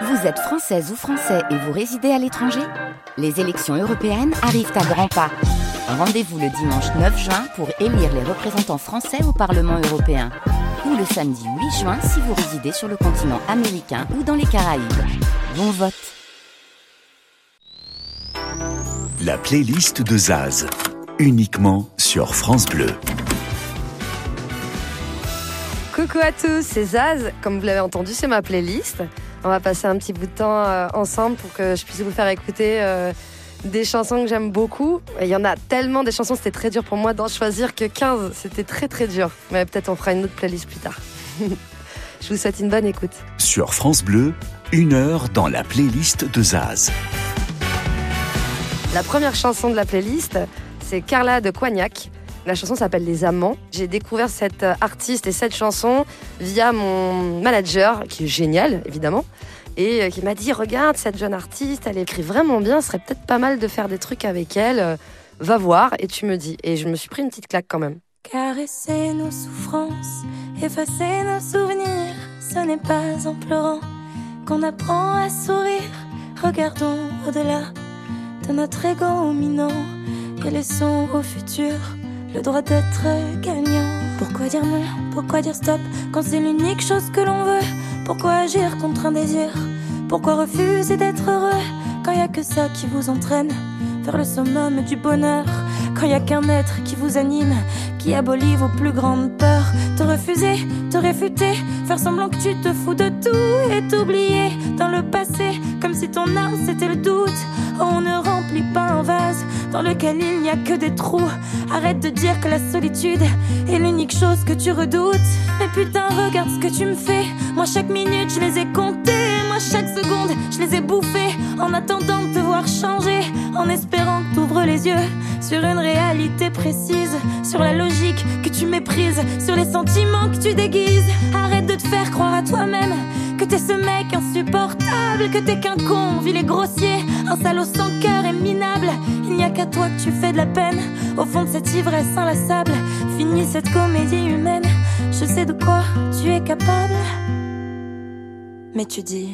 Vous êtes française ou français et vous résidez à l'étranger Les élections européennes arrivent à grands pas. Rendez-vous le dimanche 9 juin pour élire les représentants français au Parlement européen. Ou le samedi 8 juin si vous résidez sur le continent américain ou dans les Caraïbes. Bon vote La playlist de Zaz, uniquement sur France Bleu. Coucou à tous, c'est Zaz. Comme vous l'avez entendu, c'est ma playlist. On va passer un petit bout de temps euh, ensemble pour que je puisse vous faire écouter euh, des chansons que j'aime beaucoup. Il y en a tellement des chansons, c'était très dur pour moi d'en choisir que 15. C'était très très dur. Mais peut-être on fera une autre playlist plus tard. je vous souhaite une bonne écoute. Sur France Bleu, une heure dans la playlist de Zaz. La première chanson de la playlist, c'est Carla de Coignac. La chanson s'appelle Les Amants. J'ai découvert cette euh, artiste et cette chanson via mon manager, qui est génial, évidemment, et euh, qui m'a dit Regarde, cette jeune artiste, elle écrit vraiment bien, ce serait peut-être pas mal de faire des trucs avec elle. Euh, va voir, et tu me dis. Et je me suis pris une petite claque quand même. Caresser nos souffrances, effacer nos souvenirs, ce n'est pas en pleurant qu'on apprend à sourire. Regardons au-delà de notre ego et au futur le droit d'être gagnant. Pourquoi dire non? Pourquoi dire stop? Quand c'est l'unique chose que l'on veut Pourquoi agir contre un désir? Pourquoi refuser d'être heureux quand y a que ça qui vous entraîne? Vers le summum du bonheur Quand y a qu'un être qui vous anime, qui abolit vos plus grandes peurs Te refuser, te réfuter, faire semblant que tu te fous de tout et t'oublier dans le passé comme si ton âme c'était le doute. on ne remplit pas un vase dans lequel il n'y a que des trous. Arrête de dire que la solitude est l'unique chose que tu redoutes. Mais putain, regarde ce que tu me fais. Moi, chaque minute, je les ai comptées. Moi, chaque seconde, je les ai bouffées. En attendant de te voir changer. En espérant que t'ouvres les yeux sur une réalité précise. Sur la logique que tu méprises. Sur les sentiments que tu déguises. Arrête de te faire croire à toi-même que t'es ce mec insupportable. Que t'es qu'un con, vil et grossier. Un salaud sans cœur et minable. Il n'y a qu'à toi que tu fais de la peine. Au fond de cette ivresse inlassable, finis cette comédie humaine. Je sais de quoi tu es capable. Mais tu dis,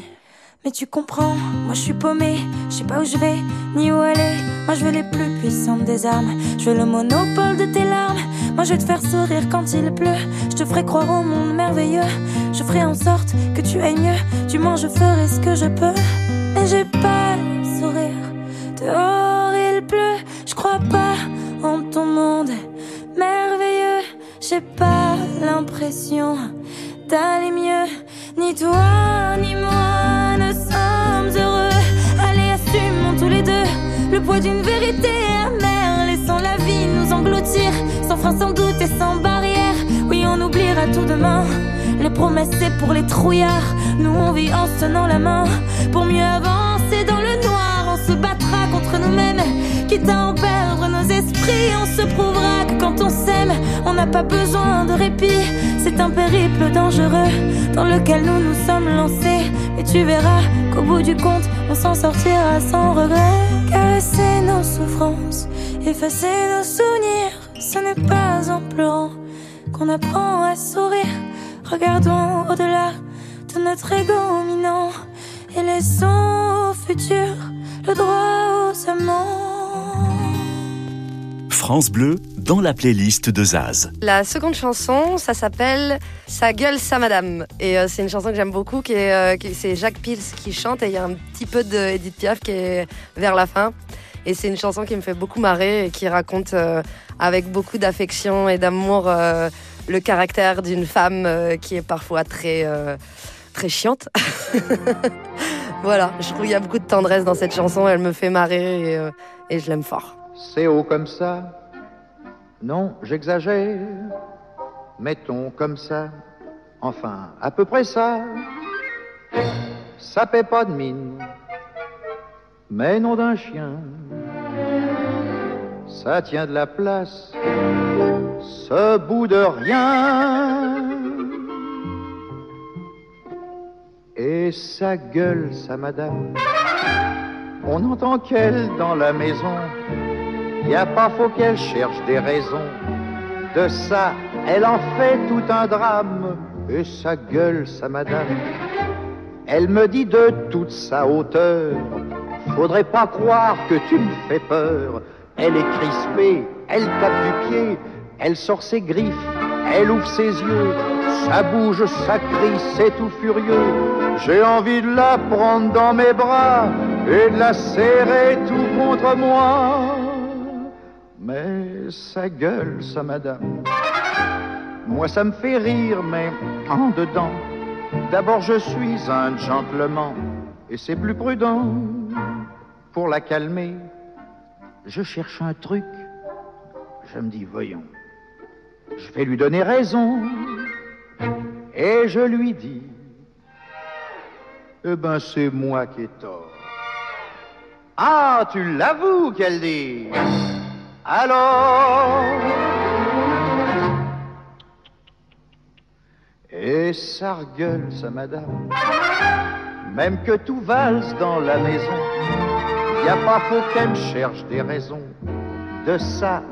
mais tu comprends, moi je suis paumé, je sais pas où je vais, ni où aller. Moi je veux les plus puissantes des armes, je veux le monopole de tes larmes. Moi je vais te faire sourire quand il pleut, je te ferai croire au monde merveilleux. Je ferai en sorte que tu ailles mieux, du moins je ferai ce que je peux. Mais j'ai pas le sourire, dehors il pleut, je crois pas en ton monde merveilleux. J'ai pas l'impression d'aller mieux, ni toi ni moi ne sommes heureux. Allez, assumons tous les deux le poids d'une vérité amère, laissons la vie nous engloutir, sans frein, sans doute et sans barrière. Oui, on oubliera tout demain. Les promesses, c'est pour les trouillards. Nous, on vit en se tenant la main pour mieux avancer dans le noir. On se battra contre nous-mêmes, quitte à en perdre nos esprits. On se prouvera on n'a pas besoin de répit. C'est un périple dangereux dans lequel nous nous sommes lancés. Et tu verras qu'au bout du compte, on s'en sortira sans regret. Caresser nos souffrances, effacer nos souvenirs, ce n'est pas en pleurant qu'on apprend à sourire. Regardons au-delà de notre ego minant et laissons au futur le droit aux amants. France Bleu dans la playlist de Zaz. La seconde chanson, ça s'appelle Sa gueule, sa madame. Et euh, c'est une chanson que j'aime beaucoup, euh, qui- c'est Jacques Pils qui chante et il y a un petit peu de Edith Piaf qui est vers la fin. Et c'est une chanson qui me fait beaucoup marrer et qui raconte euh, avec beaucoup d'affection et d'amour le caractère d'une femme qui est parfois très, très chiante. voilà, je trouve qu'il y a beaucoup de tendresse dans cette chanson, elle me fait marrer et je l'aime fort. C'est haut comme ça. Non, j'exagère. Mettons comme ça. Enfin, à peu près ça. Ça paie pas de mine. Mais nom d'un chien. Ça tient de la place. Ce bout de rien. Et sa gueule, sa madame. On n'entend qu'elle dans la maison. Y a pas faut qu'elle cherche des raisons. De ça, elle en fait tout un drame. Et sa gueule, sa madame. Elle me dit de toute sa hauteur, faudrait pas croire que tu me fais peur. Elle est crispée, elle tape du pied, elle sort ses griffes, elle ouvre ses yeux, ça bouge, ça crie, c'est tout furieux. J'ai envie de la prendre dans mes bras et de la serrer tout contre moi. Mais sa gueule, sa madame, moi ça me fait rire, mais en dedans, d'abord je suis un gentleman et c'est plus prudent. Pour la calmer, je cherche un truc, je me dis, voyons, je vais lui donner raison. Et je lui dis, eh ben c'est moi qui ai tort. Ah, tu l'avoues qu'elle dit. Alors Et ça regueule, sa madame. Même que tout valse dans la maison, y a pas faut qu'elle cherche des raisons. De ça,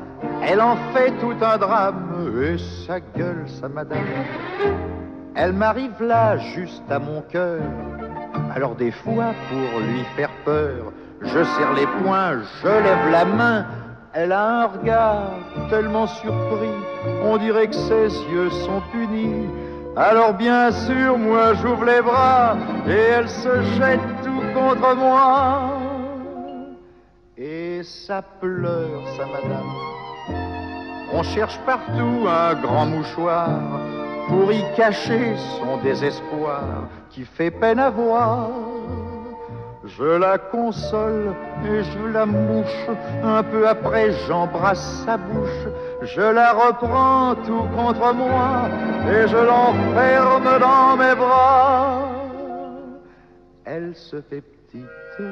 elle en fait tout un drame. Et sa gueule, sa madame. Elle m'arrive là, juste à mon cœur. Alors des fois, pour lui faire peur, je serre les poings, je lève la main. Elle a un regard tellement surpris, on dirait que ses yeux sont punis. Alors bien sûr, moi j'ouvre les bras et elle se jette tout contre moi. Et ça pleure, ça madame. On cherche partout un grand mouchoir pour y cacher son désespoir qui fait peine à voir. Je la console et je la mouche. Un peu après, j'embrasse sa bouche. Je la reprends tout contre moi et je l'enferme dans mes bras. Elle se fait petite,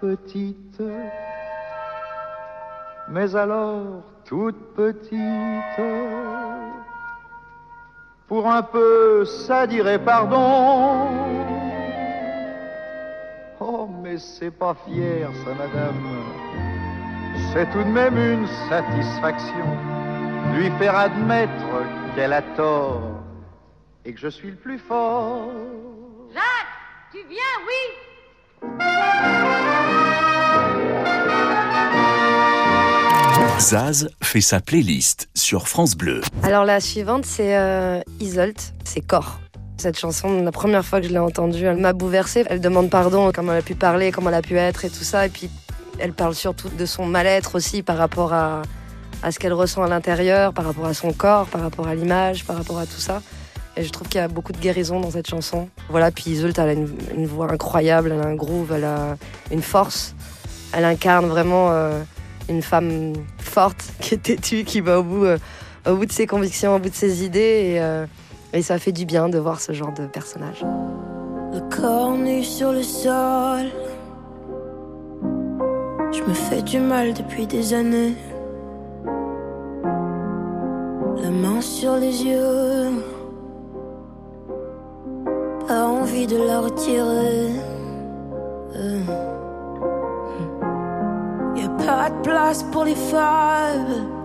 petite, mais alors toute petite. Pour un peu, ça dirait pardon. Oh, mais c'est pas fier, ça, madame. C'est tout de même une satisfaction lui faire admettre qu'elle a tort et que je suis le plus fort. Jacques, tu viens, oui Zaz fait sa playlist sur France Bleu. Alors la suivante, c'est euh, Isolt, c'est Corps. Cette chanson, la première fois que je l'ai entendue, elle m'a bouleversée. Elle demande pardon, comment elle a pu parler, comment elle a pu être et tout ça. Et puis, elle parle surtout de son mal-être aussi par rapport à, à ce qu'elle ressent à l'intérieur, par rapport à son corps, par rapport à l'image, par rapport à tout ça. Et je trouve qu'il y a beaucoup de guérison dans cette chanson. Voilà, puis Isolt, elle a une, voix incroyable, elle a un groove, elle a une force. Elle incarne vraiment euh, une femme forte, qui est têtue, qui va au bout, euh, au bout de ses convictions, au bout de ses idées. Euh, et ça fait du bien de voir ce genre de personnage. Le corps nu sur le sol. Je me fais du mal depuis des années. La main sur les yeux. Pas envie de la retirer. Euh. A pas de place pour les femmes.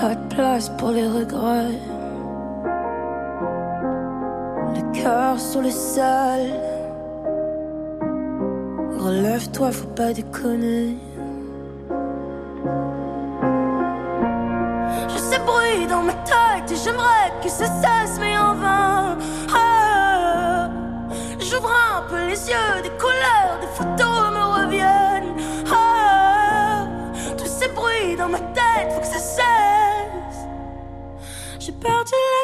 Pas de place pour les regrets. Le cœur sur le sol. Relève-toi, faut pas déconner. Je sais bruit dans ma tête et j'aimerais que ça cesse, mais en vain. Ah, J'ouvre un peu les yeux, des couleurs, des photos J'ai perdu la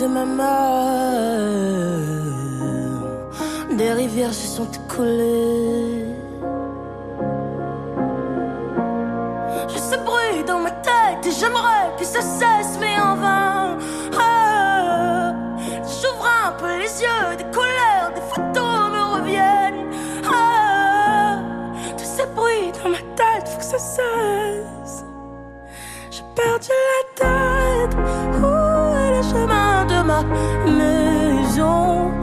de ma mère, des rivières se sont écoulées. J'ai ce bruit dans ma tête et j'aimerais que ça cesse, mais en vain. Ah, J'ouvre un peu les yeux, des colères, des photos me reviennent. Ah, tous ces bruits dans ma tête, faut que ça cesse. Maison?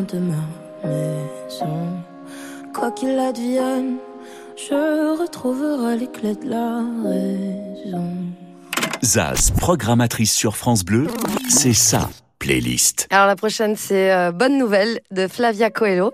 De ma maison? Quoi qu'il advienne, je retrouverai clés de la raison. Zaz, programmatrice sur France Bleu, c'est sa Alors la prochaine, c'est euh, Bonne Nouvelle de Flavia Coelho.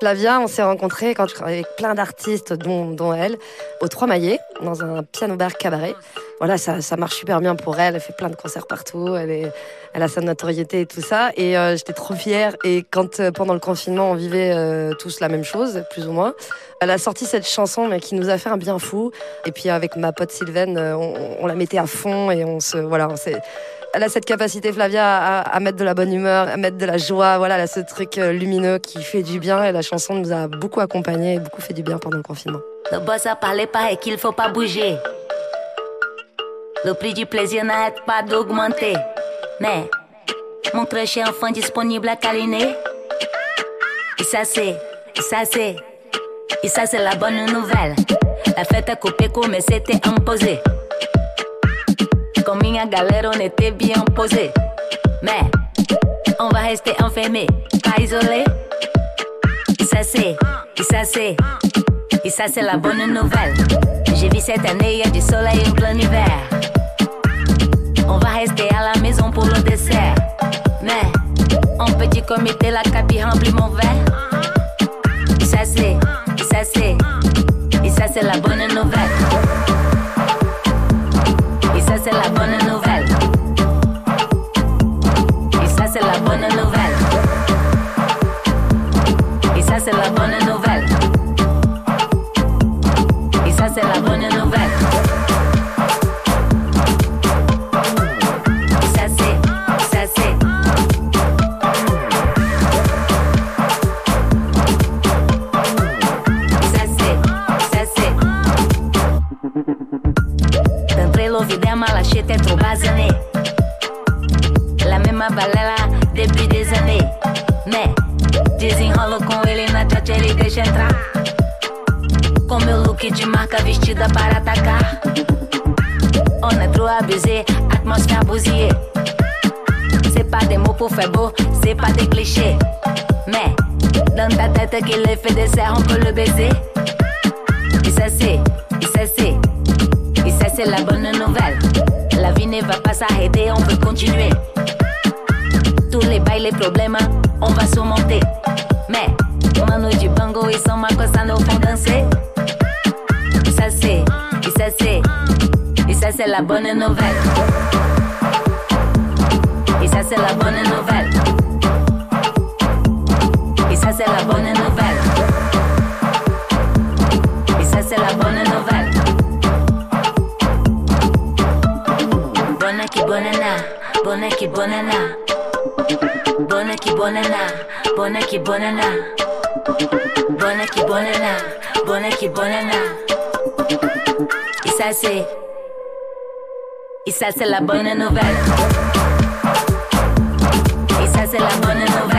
Flavia, on s'est rencontrés quand je travaillais avec plein d'artistes, dont, dont elle, au Trois Maillets, dans un piano bar cabaret. Voilà, ça, ça marche super bien pour elle. Elle fait plein de concerts partout. Elle, est, elle a sa notoriété et tout ça. Et euh, j'étais trop fière. Et quand, euh, pendant le confinement, on vivait tous la même chose, plus ou moins, elle a sorti cette chanson, mais qui nous a fait un bien fou. Et puis avec ma pote Sylvaine, on, on la mettait à fond et on se, voilà, on s'est, elle a cette capacité, Flavia, à, mettre de la bonne humeur, à mettre de la joie. Voilà, elle a ce truc euh, lumineux qui fait du bien. Et la chanson nous a beaucoup accompagnés et beaucoup fait du bien pendant le confinement. Le boss a parlé pas et qu'il faut pas bouger. Le prix du plaisir n'arrête pas d'augmenter. Mais mon crush est enfin disponible à câliner. Et ça c'est, et ça c'est, et ça c'est la bonne nouvelle. La fête a coupé mais c'était imposé. Comme minha galera on était bien posé. Mais on va rester enfermé, pas isolé. Et ça c'est, ça c'est, et ça c'est la bonne nouvelle. J'ai vu cette année, y a du soleil en plein hiver. On va rester à la maison pour le dessert. Mais en petit comité, la cabine remplit mon verre. Tête est fait des serres, on peut le baiser? Et ça c'est, et ça c'est, et ça c'est la bonne nouvelle. La vie ne va pas s'arrêter, on peut continuer. Tous les bails, les problèmes, on va surmonter. Mais, mano du bango, ils sont ma cosa, nous font danser. Et ça c'est, et ça c'est, et ça c'est la bonne nouvelle. Bonana, bonne qui bonana. Bonne qui bonana, bonne qui bonana. Bonne qui bonana, bonne qui bonana. Et ça c'est, et ça c'est la bonne nouvelle. Et ça c'est la bonne nouvelle.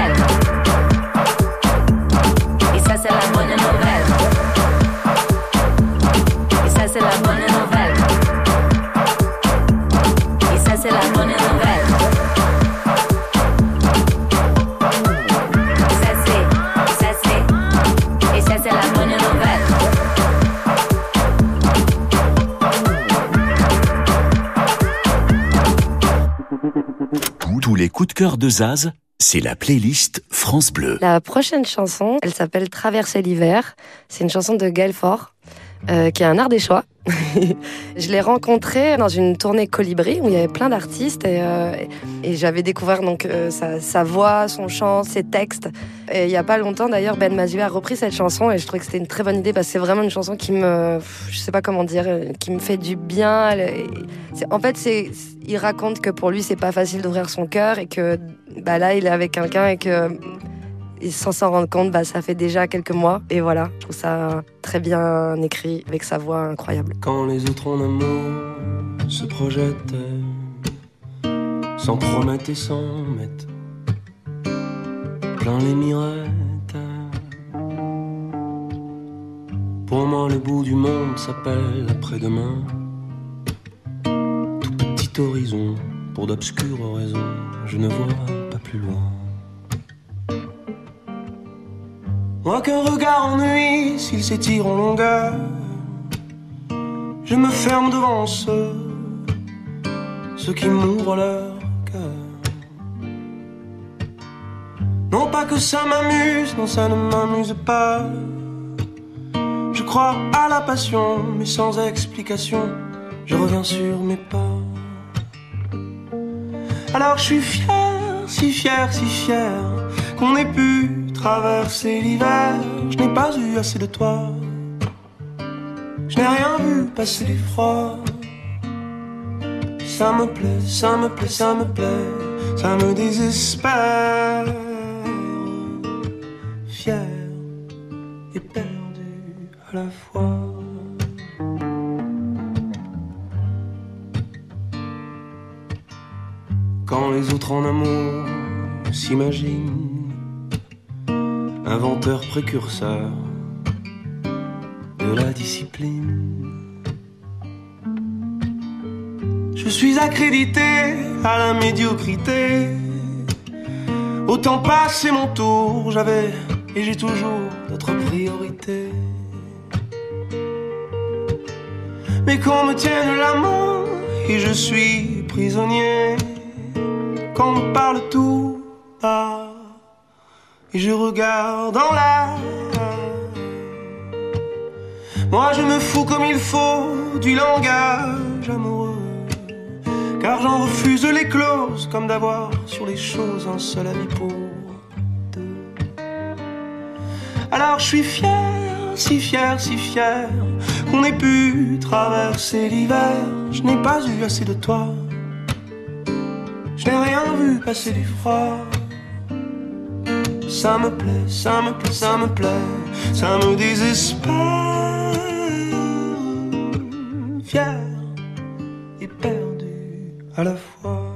Les coups de cœur de Zaz, c'est la playlist France Bleu. La prochaine chanson, elle s'appelle Traverser l'hiver. C'est une chanson de Gaël euh, qui est un ardéchois. je l'ai rencontré dans une tournée Colibri où il y avait plein d'artistes et, euh, j'avais découvert donc euh, sa, voix, son chant, ses textes. Et il y a pas longtemps d'ailleurs Ben Mazué a repris cette chanson et je trouvais que c'était une très bonne idée parce que c'est vraiment une chanson qui me, je sais pas comment dire, qui me fait du bien. En fait, il raconte que pour lui c'est pas facile d'ouvrir son cœur et que bah là il est avec quelqu'un et que et sans s'en rendre compte, bah, ça fait déjà quelques mois. Et voilà, je trouve ça très bien écrit, avec sa voix incroyable. Quand les autres en amour se projettent, sans promettre et sans mettre, plein les mirettes. Pour moi, le bout du monde s'appelle après-demain. Tout petit horizon, pour d'obscures raisons, je ne vois pas plus loin. Moi qu'un regard ennuie s'il s'étire en longueur. Je me ferme devant ceux, ceux qui m'ouvrent leur cœur. Non pas que ça m'amuse, non ça ne m'amuse pas. Je crois à la passion, mais sans explication, je reviens sur mes pas. Alors je suis fier, si fier, si fier, qu'on ait pu traverser l'hiver, je n'ai pas eu assez de toi. Je n'ai rien vu passer du froid. Ça me plaît, ça me plaît, ça me plaît, ça me désespère. Fier et perdu à la fois. Quand les autres en amour s'imaginent inventeur précurseur de la discipline. Je suis accrédité à la médiocrité. Autant passer mon tour, j'avais et j'ai toujours d'autres priorités. Mais qu'on me tienne la main et je suis prisonnier. Qu'on me parle tout bas et je regarde en l'air. Moi je me fous comme il faut du langage amoureux, car j'en refuse les clauses comme d'avoir sur les choses un seul ami pour deux. Alors je suis fier, si fier, si fier, qu'on ait pu traverser l'hiver. Je n'ai pas eu assez de toi, je n'ai rien vu passer du froid. Ça me plaît, ça me plaît, ça me plaît, ça me désespère. Fier et perdu à la fois.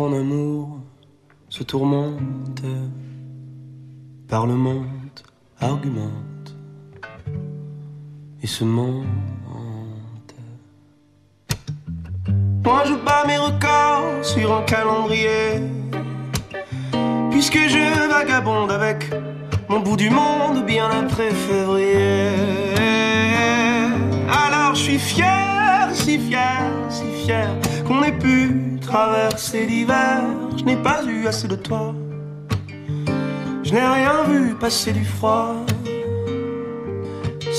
En amour se tourmente, parlemente, argumente et se mente. Moi je bats mes records sur un calendrier, puisque je vagabonde avec mon bout du monde bien après février. Alors je suis fier, si fier, si fier qu'on ait pu traverser l'hiver, je n'ai pas eu assez de toi. Je n'ai rien vu passer du froid.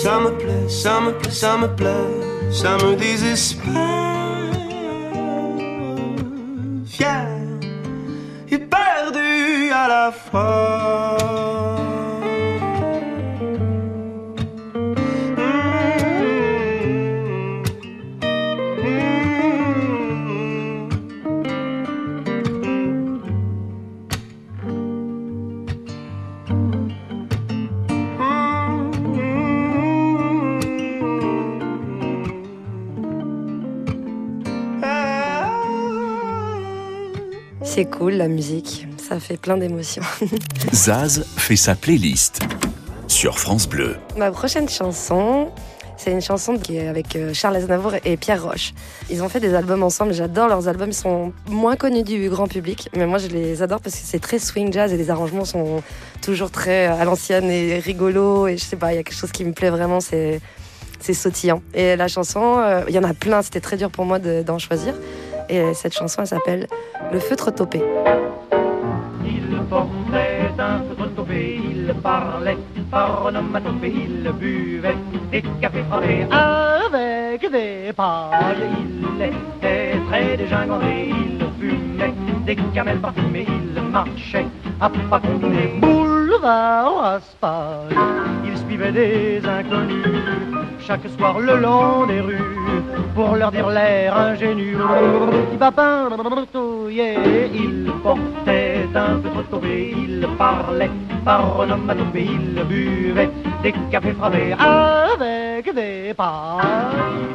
Ça me plaît, ça me plaît, ça me plaît, ça me désespère. Fier et perdu à la fois. C'est cool la musique, ça fait plein d'émotions. Zaz fait sa playlist sur France Bleu. Ma prochaine chanson, c'est une chanson qui est avec euh, Charles Aznavour et Pierre Roche. Ils ont fait des albums ensemble, j'adore leurs albums, ils sont moins connus du grand public, mais moi je les adore parce que c'est très swing jazz et les arrangements sont toujours très à l'ancienne et rigolos et je sais pas, il y a quelque chose qui me plaît vraiment, c'est c'est sautillant. Et la chanson, euh, il y en a plein, c'était très dur pour moi de- d'en choisir. Et cette chanson, elle s'appelle Le feutre topé. Il portait un feutre topé, il parlait par onomatopée, il buvait des cafés frappés avec des pailles. Il était très dégingandé, il fumait des camels parfumés, il marchait à pas combinés, Il suivait des inconnus chaque soir le long des rues pour leur dire l'air ingénu. Il portait un feutre topé, il parlait par onomatopée, il buvait des cafés frappés avec des pailles.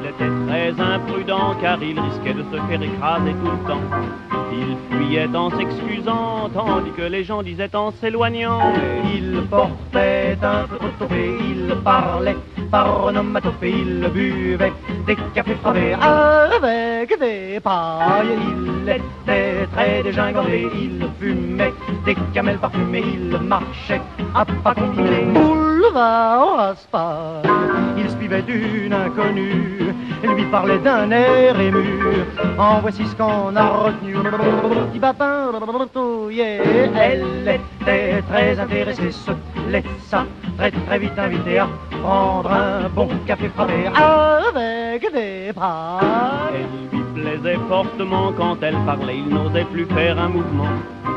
Il était très imprudent car il risquait de se faire écraser tout le temps. Il fuyait en s'excusant, tandis que les gens disaient en s'éloignant. Il portait un topé, il parlait par onomatopée, il buvait des cafés frappés avec des pailles. Il était très dégingandé, il fumait des camels parfumés, il marchait à pas combinés, boulevard Raspail. Il suivait une inconnue, lui parlait d'un air ému. En voici ce qu'on a retenu. Petit babin, yeah. Elle était très intéressée, se laissa très très vite inviter à prendre un bon café frappé avec des lui plaisait fortement quand elle parlait, il n'osait plus faire un mouvement.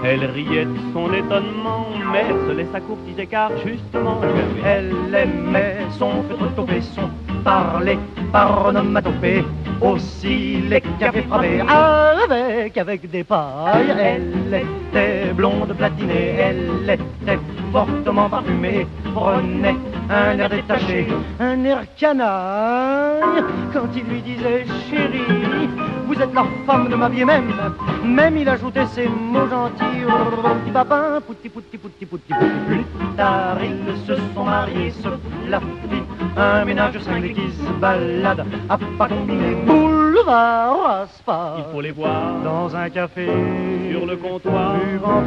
Elle riait de son étonnement, mais se laissa courtiser car justement elle aimait son topé, son parler par onomatopée. Aussi les cafés frappés avec, avec des pailles. Elle était blonde platinée, elle était fortement parfumée, prenait un air détaché, un air canaille. Quand il lui disait chérie, vous êtes la femme de ma vie. Même, même il ajoutait ces mots gentils, petit papin, pouti pouti pouti pouti. Pouti. Plus tard ils se sont mariés, se la fit un ménage cinglé qui se balade à pas combiner boulevard Raspail. Il faut les voir dans un café. sur le comptoir, buvant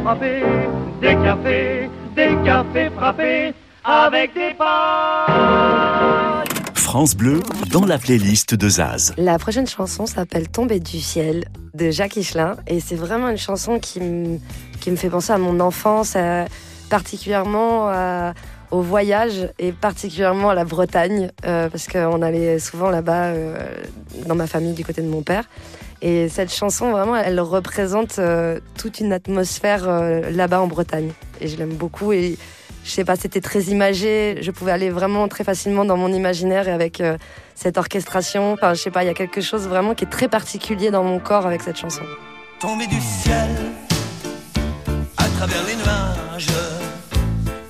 des cafés, des cafés frappés avec des pailles. France Bleu dans la playlist de Zaz. La prochaine chanson s'appelle Tomber du ciel de Jacques Higelin et c'est vraiment une chanson qui me, qui me fait penser à mon enfance, à- particulièrement à- au voyage et particulièrement à la Bretagne euh, parce qu'on allait souvent là-bas euh, dans ma famille du côté de mon père. Et cette chanson, vraiment, elle représente euh, toute une atmosphère euh, là-bas en Bretagne. Et je l'aime beaucoup. Et je sais pas, c'était très imagé. Je pouvais aller vraiment très facilement dans mon imaginaire et avec euh, cette orchestration. Enfin, je sais pas, il y a quelque chose vraiment qui est très particulier dans mon corps avec cette chanson. Tomber du ciel à travers les nuages,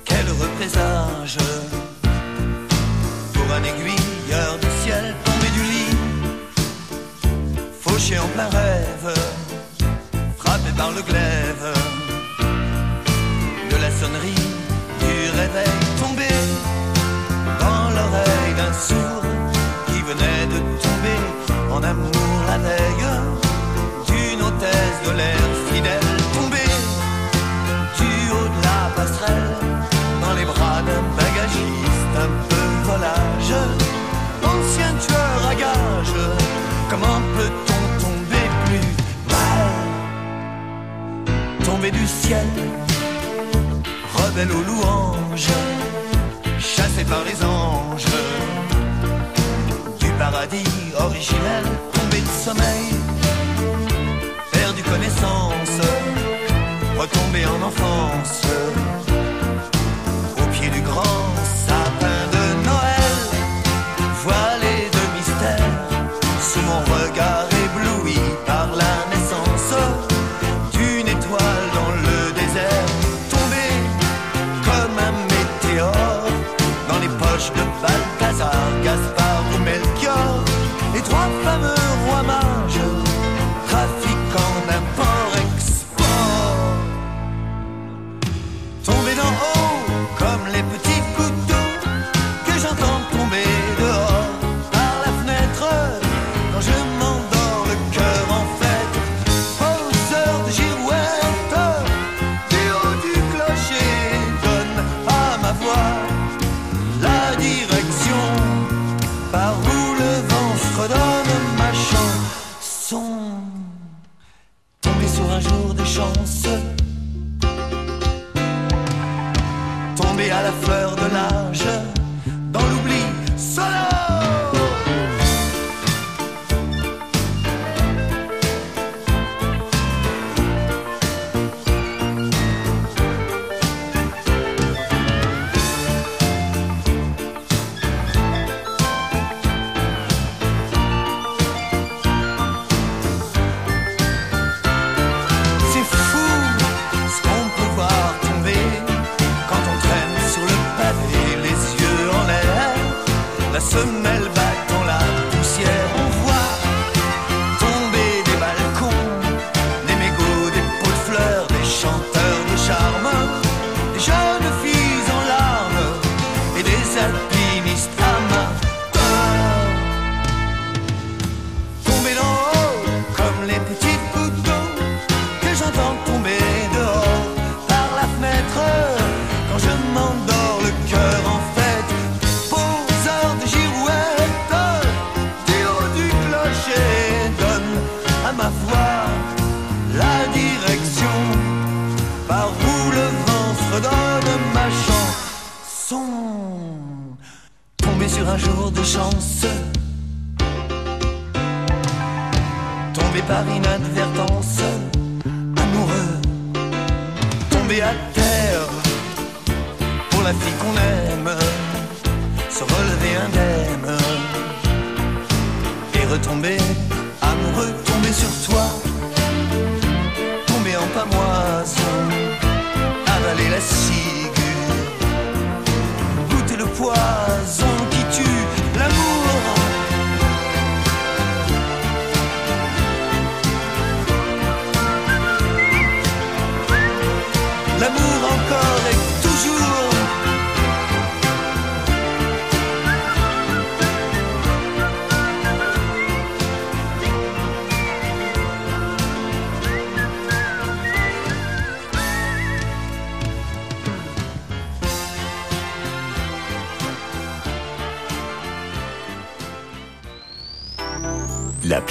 quel heureux présage pour un aiguilleur du ciel tombé du lit, fauché en plein rêve, frappé par le glaive de la sonnerie l'oreille d'un sourd qui venait de tomber en amour la veille d'une hôtesse de l'air fidèle. Tombée du haut de la passerelle dans les bras d'un bagagiste un peu volage. Ancien tueur à gage comment peut-on tomber plus mal? Tomber du ciel rebelle aux louanges chassé par les anges paradis originel tombé de sommeil perdu connaissance, retombé en enfance, tomber à la fleur de l'âge,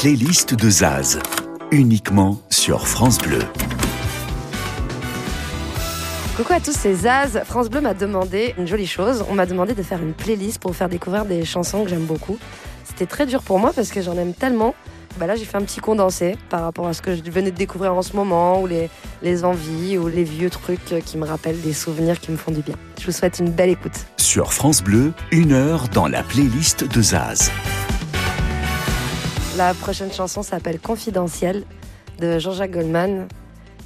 playlist de Zaz, uniquement sur France Bleu. Coucou à tous, c'est Zaz. France Bleu m'a demandé une jolie chose. On m'a demandé de faire une playlist pour vous faire découvrir des chansons que j'aime beaucoup. C'était très dur pour moi parce que j'en aime tellement. Bah là, j'ai fait un petit condensé par rapport à ce que je venais de découvrir en ce moment, ou les, les envies, ou les vieux trucs qui me rappellent des souvenirs qui me font du bien. Je vous souhaite une belle écoute. Sur France Bleu, une heure dans la playlist de Zaz. La prochaine chanson s'appelle Confidentiel de Jean-Jacques Goldman.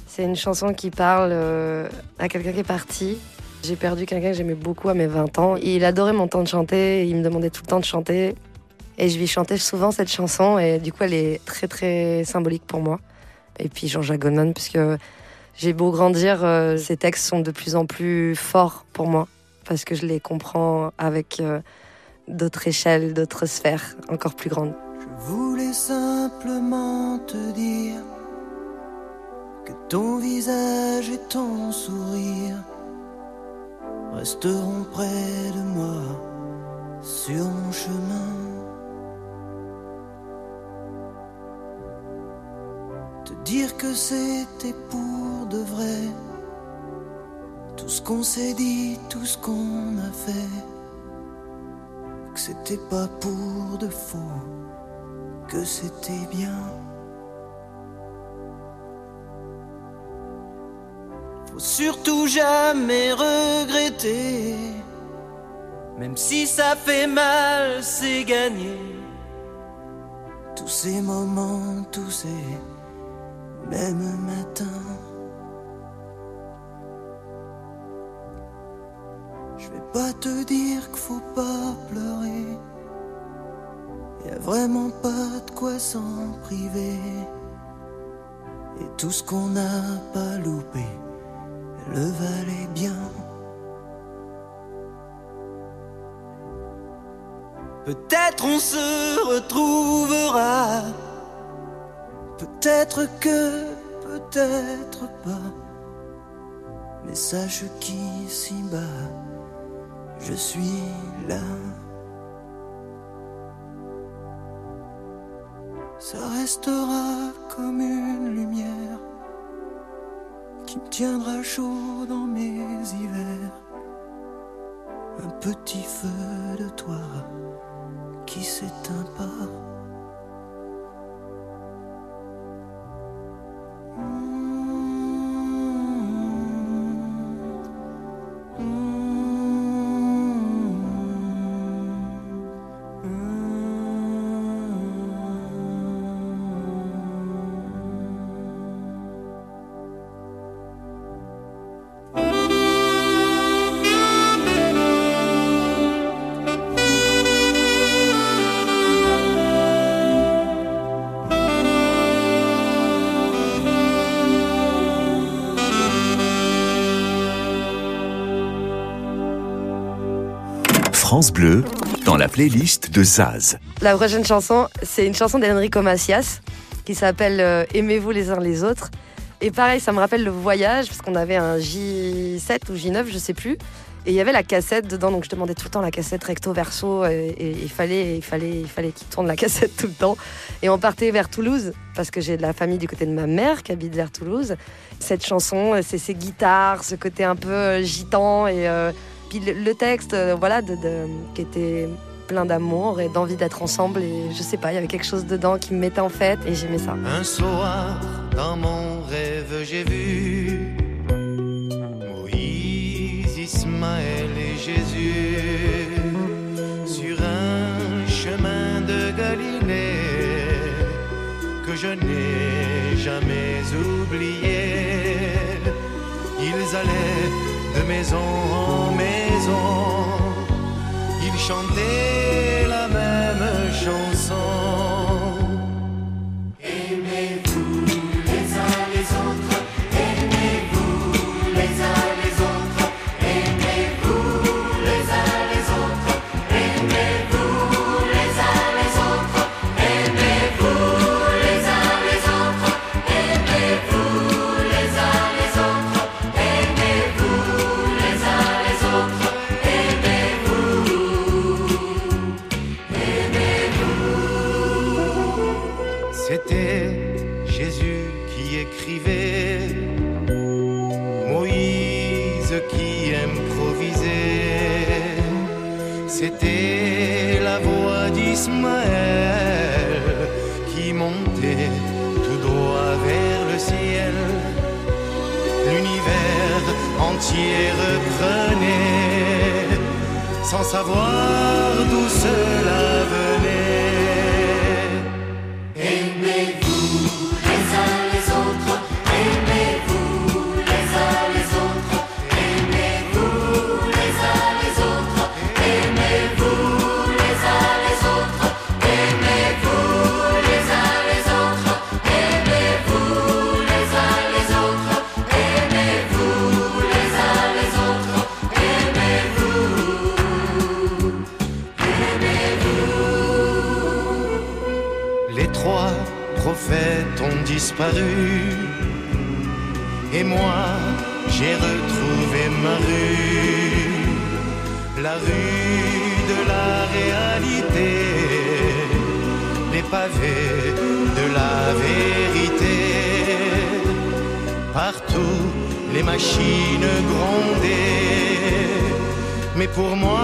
C'est une chanson qui parle euh, à quelqu'un qui est parti. J'ai perdu quelqu'un que j'aimais beaucoup à mes 20 ans. Il adorait mon temps de chanter, il me demandait tout le temps de chanter. Et je lui chantais souvent cette chanson et du coup elle est très très symbolique pour moi. Et puis Jean-Jacques Goldman, puisque j'ai beau grandir, euh, ces textes sont de plus en plus forts pour moi parce que je les comprends avec euh, d'autres échelles, d'autres sphères encore plus grandes. Voulais simplement te dire que ton visage et ton sourire resteront près de moi sur mon chemin. Te dire que c'était pour de vrai tout ce qu'on s'est dit, tout ce qu'on a fait, que c'était pas pour de faux que c'était bien. Faut surtout jamais regretter, même si ça fait mal, c'est gagné. Tous ces moments, tous ces mêmes matins. Je vais pas te dire qu'il faut pas pleurer. Y a vraiment pas de quoi s'en priver. Et tout ce qu'on n'a pas loupé le valait bien. Peut-être on se retrouvera. Peut-être que, peut-être pas. Mais sache qu'ici bas, je suis là. Ça restera comme une lumière qui me tiendra chaud dans mes hivers petit feu de toi qui s'éteint pas. Dans la playlist de Zaz. La prochaine chanson, c'est une chanson d'Enrico Macias qui s'appelle euh, Aimez-vous les uns les autres. Et pareil, ça me rappelle le voyage parce qu'on avait un J7 ou J9, je sais plus. Et il y avait la cassette dedans, donc je demandais tout le temps la cassette recto verso et, il fallait, il fallait, il fallait qu'il tourne la cassette tout le temps. Et on partait vers Toulouse parce que j'ai de la famille du côté de ma mère qui habite vers Toulouse. Cette chanson, c'est ces guitares, ce côté un peu euh, gitan et euh, puis le, le texte, euh, voilà, de, de- qui était plein d'amour et d'envie d'être ensemble. Et je sais pas, il y avait quelque chose dedans qui me mettait en fête et j'aimais ça. Un soir, dans mon rêve, j'ai vu Moïse, Ismaël et Jésus sur un chemin de Galilée que je n'ai jamais oublié. Ils allaient de maison en maison, ils chantaient la même chanson. Sans savoir d'où cela Et moi, j'ai retrouvé ma rue, la rue de la réalité, les pavés de la vérité. Partout, les machines grondaient, mais pour moi,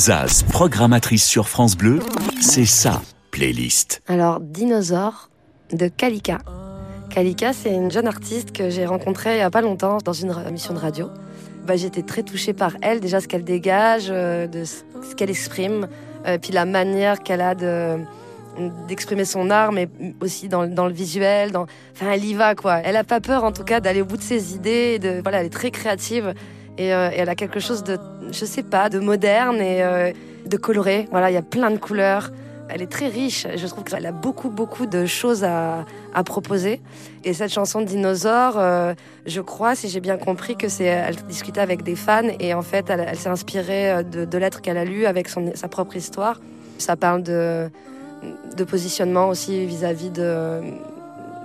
Zaz, programmatrice sur France Bleu, c'est sa playlist. Alors, Dinosaure de Kalika. Kalika, c'est une jeune artiste que j'ai rencontrée il n'y a pas longtemps dans une émission de radio. Bah, J'étais très touchée par elle, déjà ce qu'elle dégage, euh, de ce qu'elle exprime, euh, puis la manière qu'elle a de d'exprimer son art, mais aussi dans, dans, le visuel. Dans... Enfin, elle y va, quoi. Elle a pas peur, en tout cas, d'aller au bout de ses idées. De... Voilà, elle est très créative et, euh, et, elle a quelque chose de, je sais pas, de moderne et euh, de coloré. Voilà, il y a plein de couleurs. Elle est très riche. Je trouve qu'elle a beaucoup, beaucoup de choses à, proposer. Et cette chanson Dinosaure, euh, je crois, si j'ai bien compris, que c'est, elle discutait avec des fans et en fait, elle, s'est inspirée de, lettres qu'elle a lues avec sa propre histoire. Ça parle de de positionnement aussi vis-à-vis de,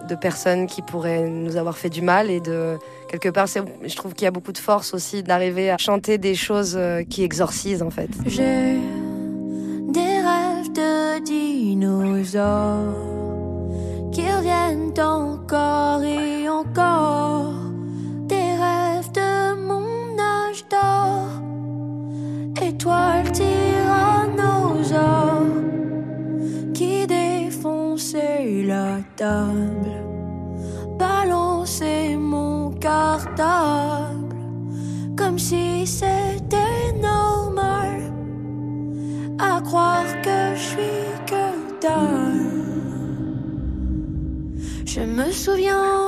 de personnes qui pourraient nous avoir fait du mal et de quelque part je trouve qu'il y a beaucoup de force aussi d'arriver à chanter des choses euh, qui exorcisent en fait. J'ai des rêves de dinosaures qui reviennent encore et encore balançait mon cartable, comme si c'était normal, à croire que je suis que dalle. Je me souviens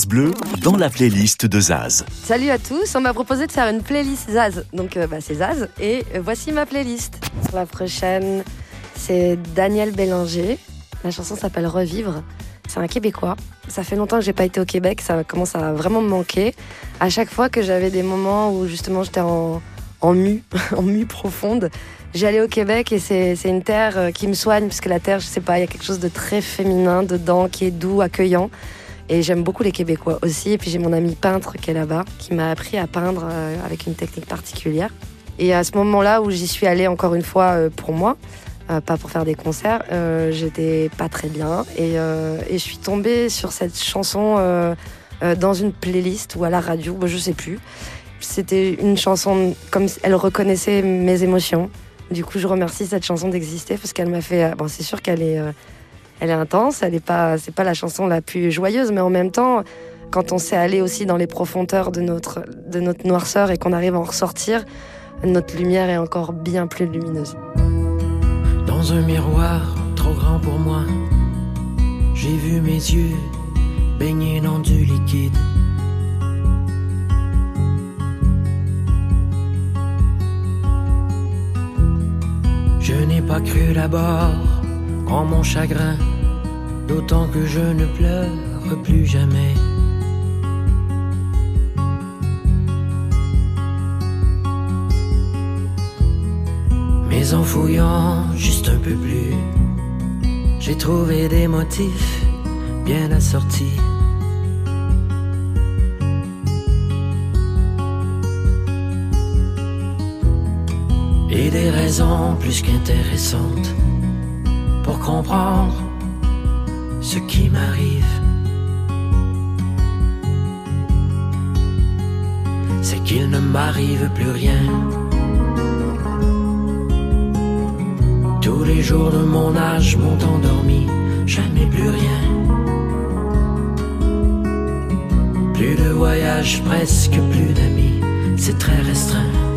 Bleu dans la playlist de Zaz. Salut à tous, on m'a proposé de faire une playlist Zaz. Donc euh, bah, c'est Zaz et euh, voici ma playlist. La prochaine, c'est Daniel Bélanger. La chanson s'appelle Revivre. C'est un Québécois. Ça fait longtemps que j'ai pas été au Québec, ça commence à vraiment me manquer. À chaque fois que j'avais des moments où justement j'étais en, en mue, en mue profonde, j'allais au Québec et c'est une terre euh, qui me soigne, parce que la terre, je sais pas, il y a quelque chose de très féminin dedans, qui est doux, accueillant. Et j'aime beaucoup les Québécois aussi. Et puis j'ai mon ami peintre qui est là-bas, qui m'a appris à peindre euh, avec une technique particulière. Et à ce moment-là où j'y suis allée encore une fois euh, pour moi, euh, pas pour faire des concerts, j'étais pas très bien. Et, et je suis tombée sur cette chanson dans une playlist ou à la radio, je sais plus. C'était une chanson comme elle reconnaissait mes émotions. Du coup, je remercie cette chanson d'exister parce qu'elle m'a fait. Bon, c'est sûr qu'elle est, elle est intense. Elle est pas, c'est pas la chanson la plus joyeuse, mais en même temps, quand on sait aller aussi dans les profondeurs de notre, de notre noirceur et qu'on arrive à en ressortir, notre lumière est encore bien plus lumineuse. Dans un miroir trop grand pour moi, j'ai vu mes yeux baignés dans du liquide. Je n'ai pas cru d'abord mon chagrin, d'autant que je ne pleure plus jamais. Mais en fouillant juste un peu plus, j'ai trouvé des motifs bien assortis. Et des raisons plus qu'intéressantes pour comprendre ce qui m'arrive. C'est qu'il ne m'arrive plus rien. Tous les jours de mon âge m'ont endormi, jamais plus rien. Plus de voyages, presque plus d'amis, c'est très restreint.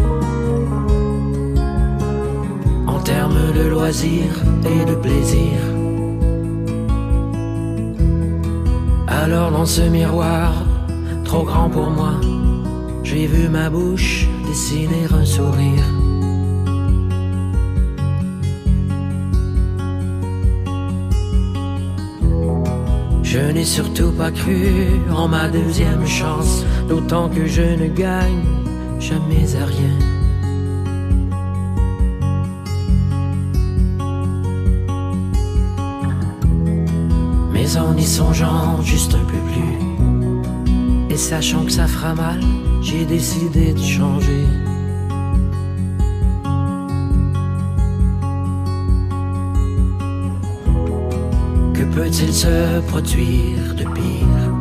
De loisirs et de plaisir. Alors dans ce miroir, trop grand pour moi, j'ai vu ma bouche dessiner un sourire. Je n'ai surtout pas cru en ma deuxième chance, d'autant que je ne gagne jamais à rien. En y songeant juste un peu plus, et sachant que ça fera mal, j'ai décidé de changer. Que peut-il se produire de pire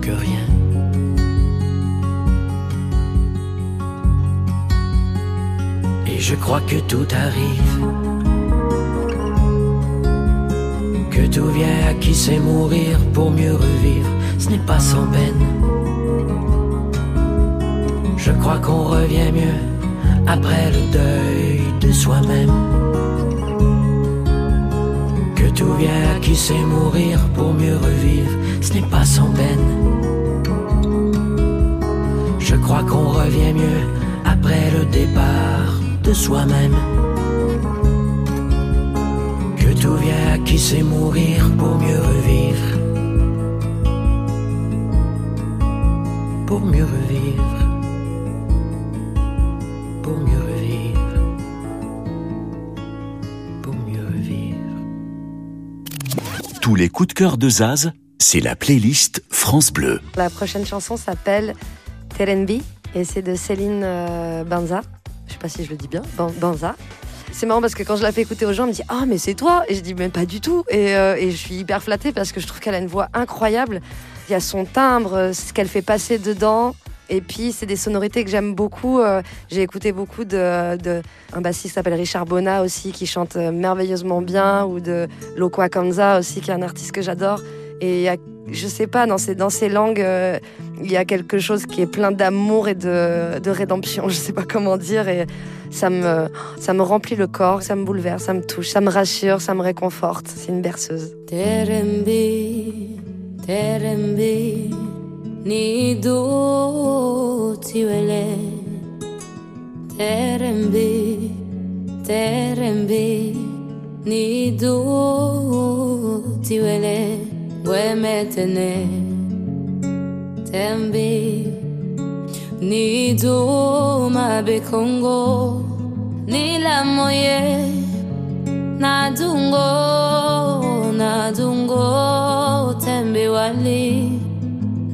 que rien? Et je crois que tout arrive, que tout vient qui sait mourir pour mieux revivre, ce n'est pas sans peine. Je crois qu'on revient mieux après le deuil de soi-même. Que tout vient qui sait mourir pour mieux revivre, ce n'est pas sans peine. Je crois qu'on revient mieux après le départ de soi-même. Vient qui sait mourir pour mieux revivre? Pour mieux revivre. Pour mieux revivre. Pour mieux revivre. Tous les coups de cœur de Zaz, c'est la playlist France Bleu. La prochaine chanson s'appelle Terenbi et c'est de Céline euh, Banza. Je sais pas si je le dis bien, Ban- Banza. C'est marrant parce que quand je la fais écouter aux gens, on me dit Ah, mais c'est toi Et je dis Mais pas du tout. Et, euh, et je suis hyper flattée parce que je trouve qu'elle a une voix incroyable. Il y a son timbre, ce qu'elle fait passer dedans. Et puis, c'est des sonorités que j'aime beaucoup. Euh, J'ai écouté beaucoup de un bassiste qui s'appelle Richard Bona aussi, qui chante euh, merveilleusement bien, ou de Lokwa Kanza aussi, qui est un artiste que j'adore. Et il y a, je sais pas, dans ces, langues, euh, il y a quelque chose qui est plein d'amour et de, de rédemption. Je sais pas comment dire. Et ça me, ça me remplit le corps, ça me bouleverse, ça me touche, ça me rassure, ça me réconforte. C'est une berceuse. me tenir tembi. Ni duma be kongo ni la moye. Na dungo na dungo tembi wali.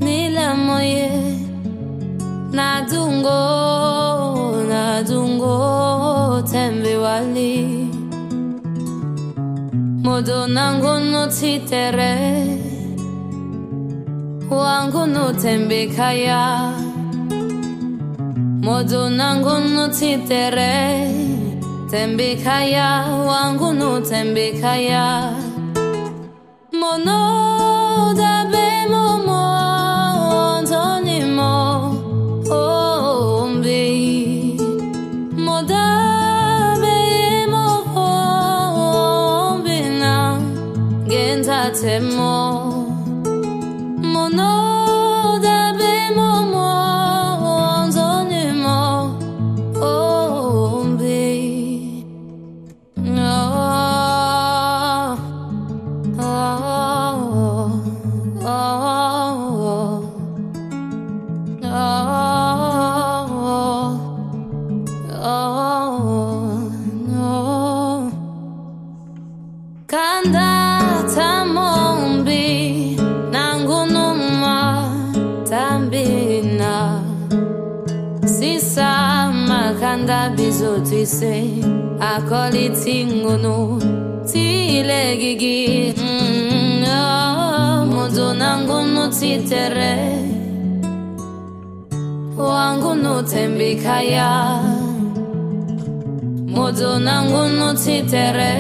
Ni la moye. Na dungo na dungo tembi wali. Modonango no titere wangu nutembekaya modu nangu nutitere tembekaya wangu nutembekaya mono polise akoli mm, oh, No, tile gigi. Mozo oh, mudu nangu nutitere wangu nutembikaya mudu nangu nutitere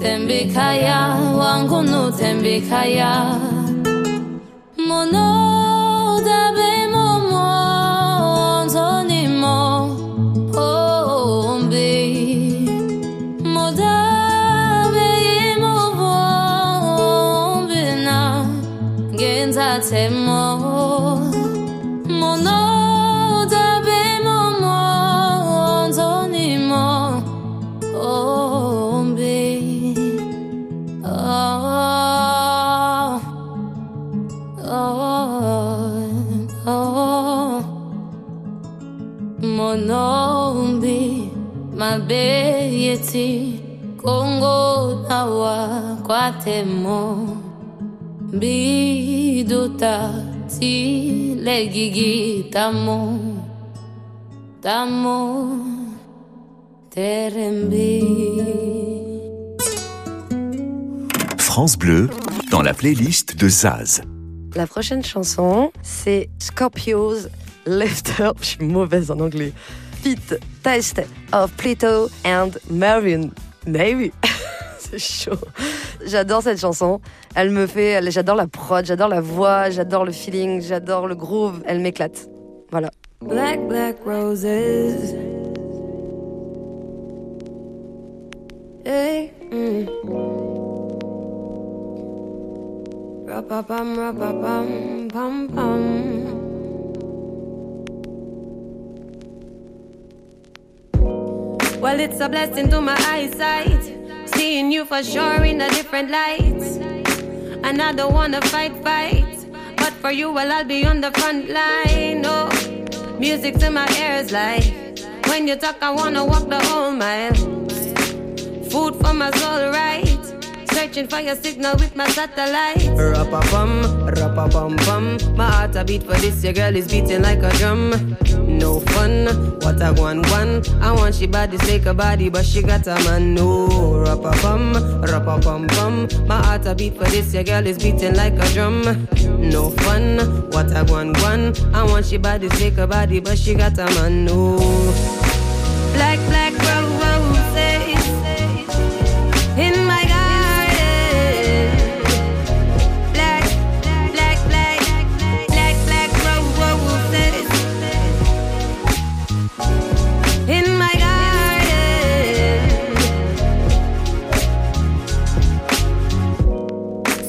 tembikaya wangu nutembikaya mono biduta tamo tamo terembi France Bleu, dans la playlist de Zaz. La prochaine chanson, c'est Scorpios Lifter. Je suis mauvaise en anglais. Fit Test of Pluto and Marion Navy. c'est chaud. J'adore cette chanson. Elle me fait. J'adore la prod, j'adore la voix, j'adore le feeling, j'adore le groove. Elle m'éclate. Voilà. Black, black roses. Hey. Mm. Ra-pa-pam, ra-pa-pam, pam, pam. Well, it's a blessing to my eyesight. Seeing you for sure in a different light. And I don't wanna fight, fight. But for you, well, I'll be on the front line. No, music to my ears like when you talk, I wanna walk the whole mile. Food for my soul, right? Searching for your signal with my satellite. Rap-a-bum, rap-a-bum-bum. My heart a beat for this, your girl is beating like a drum. No fun, what a one one. I want she body, take her body, but she got a man. No, rap-a-bum, rap-a-bum-bum. My heart a beat for this, your girl is beating like a drum. No fun, what a one one. I want she body, take her body, but she got a man. No. Black, black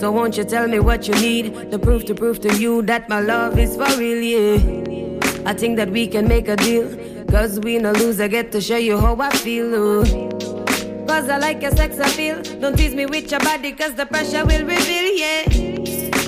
So won't you tell me what you need? The proof to prove to you that my love is for real, yeah. I think that we can make a deal. Cause we no lose, I get to show you how I feel. Ooh. Cause I like your sex appeal. Don't tease me with your body, cause the pressure will reveal, yeah.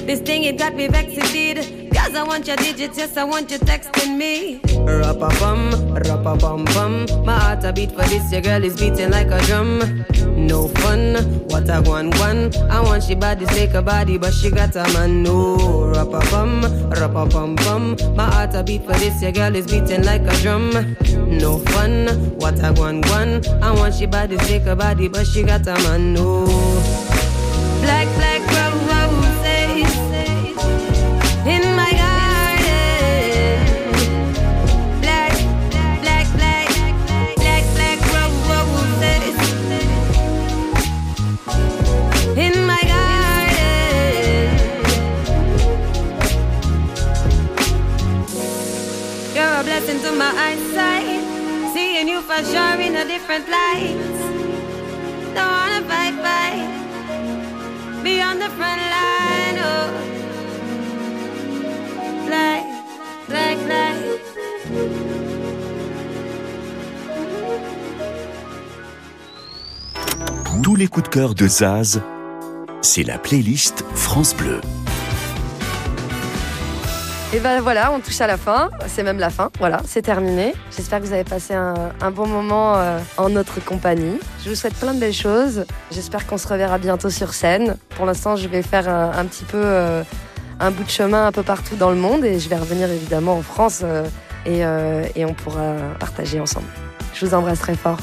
This thing, it got me vexed indeed. Cause I want your digits, yes, I want you texting me. Rap-a-bum, rap-a-bum-bum. My heart a beat for this, your girl is beating like a drum. No fun, what a one one. I want she body, take a body, but she got a man. No, rap-a-bum, rap-a-bum-bum. My heart a beat for this, your girl is beating like a drum. No fun, what a one one. I want she body, take a body, but she got a man. No. Black, black Tous les coups de cœur de Zaz, c'est la playlist France Bleu. Et ben voilà, on touche à la fin. C'est même la fin. Voilà, c'est terminé. J'espère que vous avez passé un, bon moment euh, en notre compagnie. Je vous souhaite plein de belles choses. J'espère qu'on se reverra bientôt sur scène. Pour l'instant, je vais faire un, petit peu euh, un bout de chemin un peu partout dans le monde et je vais revenir évidemment en France euh, et, et on pourra partager ensemble. Je vous embrasse très fort.